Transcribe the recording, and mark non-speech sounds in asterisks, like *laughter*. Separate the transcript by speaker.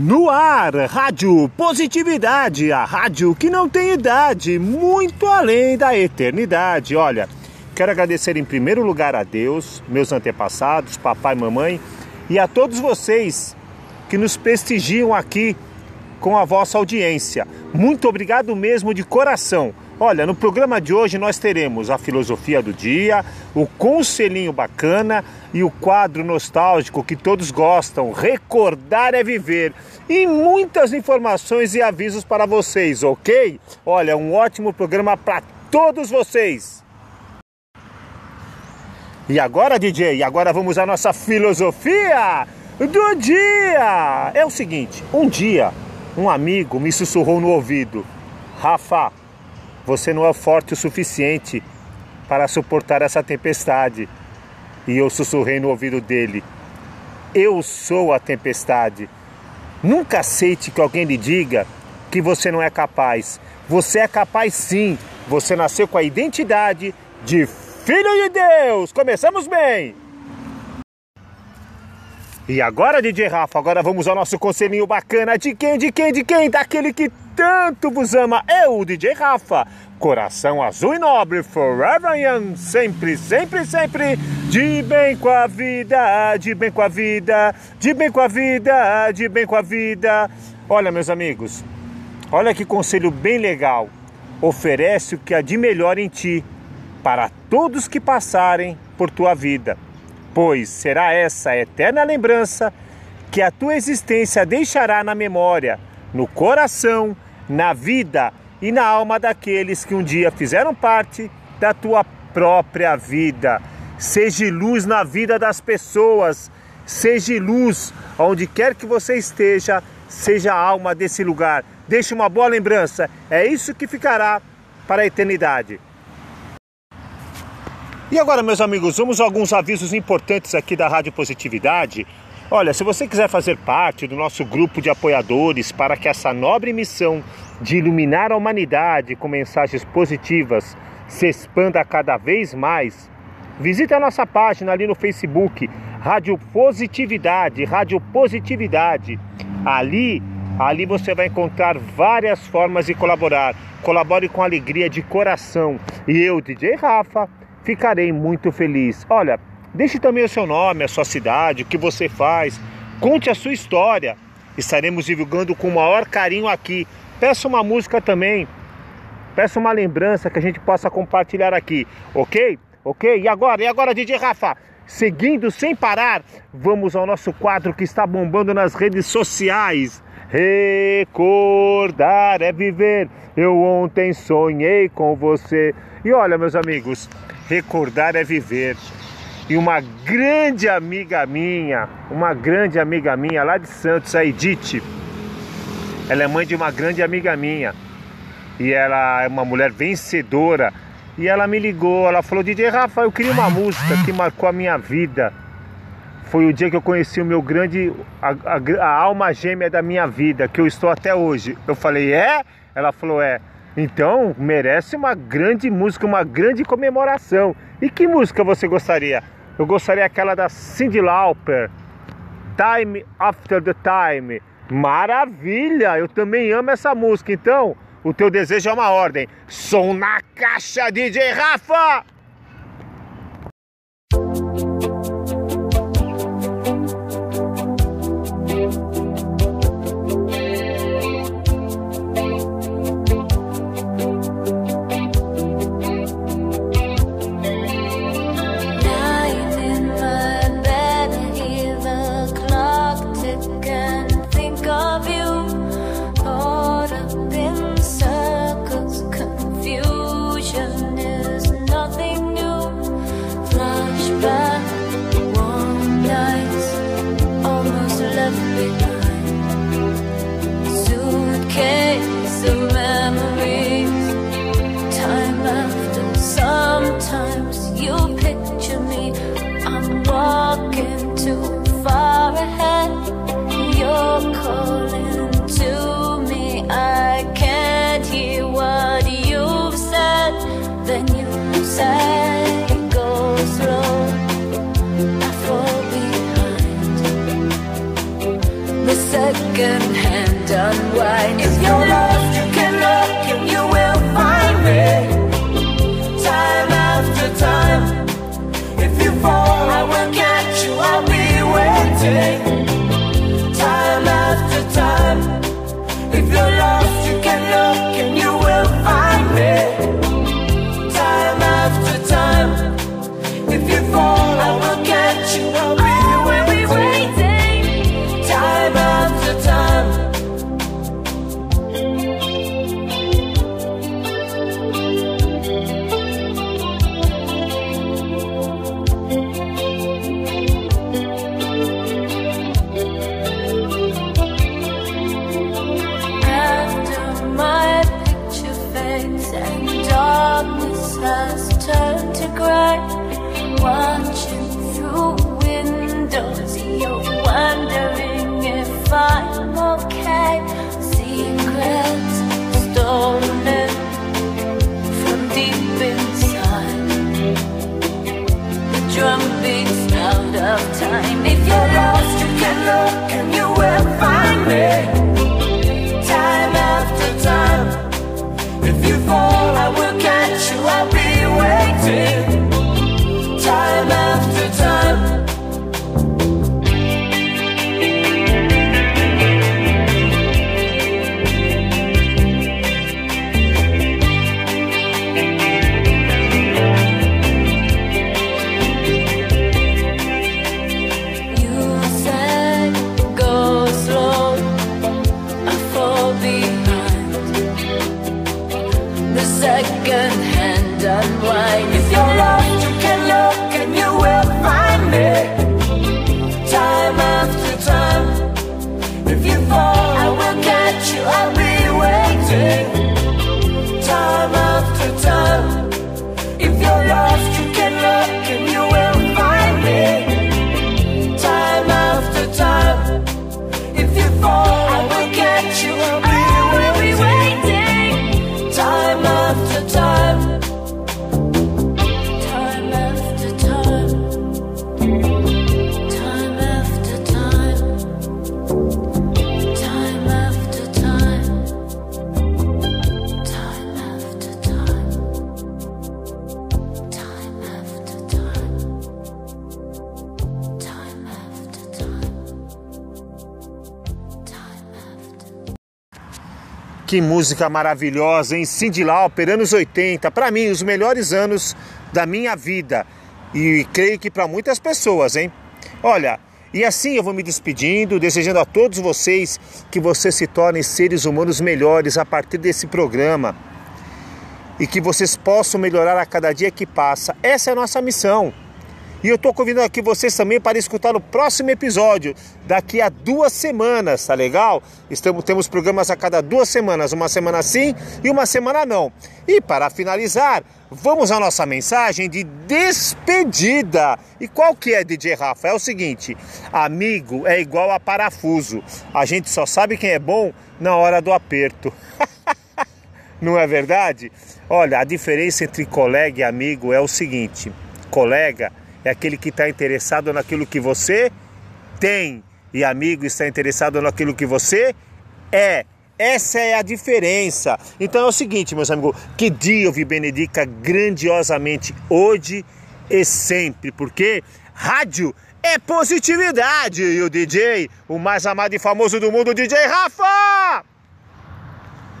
Speaker 1: No ar, Rádio Positividade, a rádio que não tem idade, muito além da eternidade. Olha, quero agradecer em primeiro lugar a Deus, meus antepassados, papai mamãe, e a todos vocês que nos prestigiam aqui com a vossa audiência. Muito obrigado mesmo de coração. Olha, no programa de hoje nós teremos a filosofia do dia, o conselhinho bacana e o quadro nostálgico que todos gostam, Recordar é Viver, e muitas informações e avisos para vocês, ok? Olha, um ótimo programa para todos vocês. E agora, DJ, agora vamos à nossa filosofia do dia. É o seguinte, um dia um amigo me sussurrou no ouvido: Rafa, você não é forte o suficiente para suportar essa tempestade. E eu sussurrei no ouvido dele: Eu sou a tempestade. Nunca aceite que alguém lhe diga que você não é capaz. Você é capaz sim. Você nasceu com a identidade de Filho de Deus. Começamos bem. E agora, DJ Rafa, agora vamos ao nosso conselhinho bacana. De quem, de quem, de quem? Daquele que tanto vos ama. O DJ Rafa. Coração azul e nobre, forever young, sempre, sempre, sempre, de bem com a vida, de bem com a vida, de bem com a vida, de bem com a vida. Olha, meus amigos, olha que conselho bem legal. Oferece o que há de melhor em ti para todos que passarem por tua vida, pois será essa eterna lembrança que a tua existência deixará na memória, no coração, na vida e na alma daqueles que um dia fizeram parte da tua própria vida. Seja luz na vida das pessoas, seja luz onde quer que você esteja, seja a alma desse lugar. Deixe uma boa lembrança, é isso que ficará para a eternidade. E agora, meus amigos, vamos a alguns avisos importantes aqui da Rádio Positividade. Olha, se você quiser fazer parte do nosso grupo de apoiadores para que essa nobre missão de iluminar a humanidade com mensagens positivas se expanda cada vez mais, visite a nossa página ali no Facebook, Rádio Positividade, Rádio Positividade. Ali, ali você vai encontrar várias formas de colaborar. Colabore com alegria de coração. E eu, DJ Rafa, ficarei muito feliz. Olha, Deixe também o seu nome, a sua cidade, o que você faz. Conte a sua história. Estaremos divulgando com o maior carinho aqui. Peça uma música também. Peça uma lembrança que a gente possa compartilhar aqui, ok? Ok? E agora? E agora, DJ Rafa? Seguindo sem parar, vamos ao nosso quadro que está bombando nas redes sociais. Recordar é viver. Eu ontem sonhei com você. E olha, meus amigos, recordar é viver e uma grande amiga minha, uma grande amiga minha lá de Santos, a Edith. Ela é mãe de uma grande amiga minha e ela é uma mulher vencedora. E ela me ligou, ela falou: DJ Rafa, eu queria uma música que marcou a minha vida. Foi o dia que eu conheci o meu grande, a, a, a alma gêmea da minha vida, que eu estou até hoje. Eu falei: É? Ela falou: É. Então merece uma grande música, uma grande comemoração. E que música você gostaria? Eu gostaria aquela da Cyndi Lauper, Time After the Time. Maravilha! Eu também amo essa música. Então, o teu desejo é uma ordem. Som na caixa, DJ Rafa!
Speaker 2: wine. watch unwind. If you're you can look and you will find me. Time after time. If you fall, I will catch you. I'll be waiting.
Speaker 1: Que música maravilhosa, hein? Cindy Lauper, anos 80, para mim, os melhores anos da minha vida. E creio que para muitas pessoas, hein? Olha, e assim eu vou me despedindo, desejando a todos vocês que vocês se tornem seres humanos melhores a partir desse programa. E que vocês possam melhorar a cada dia que passa. Essa é a nossa missão. E eu estou convidando aqui vocês também para escutar o próximo episódio daqui a duas semanas, tá legal? Estamos, temos programas a cada duas semanas, uma semana sim e uma semana não. E para finalizar, vamos à nossa mensagem de despedida. E qual que é, DJ Rafa? É o seguinte: amigo é igual a parafuso. A gente só sabe quem é bom na hora do aperto. *laughs* Não é verdade? Olha, a diferença entre colega e amigo é o seguinte: colega é aquele que está interessado naquilo que você tem, e amigo está interessado naquilo que você é. Essa é a diferença. Então é o seguinte, meus amigos, que Dio vi benedica grandiosamente hoje e sempre, porque rádio é positividade. E o DJ, o mais amado e famoso do mundo, DJ Rafa!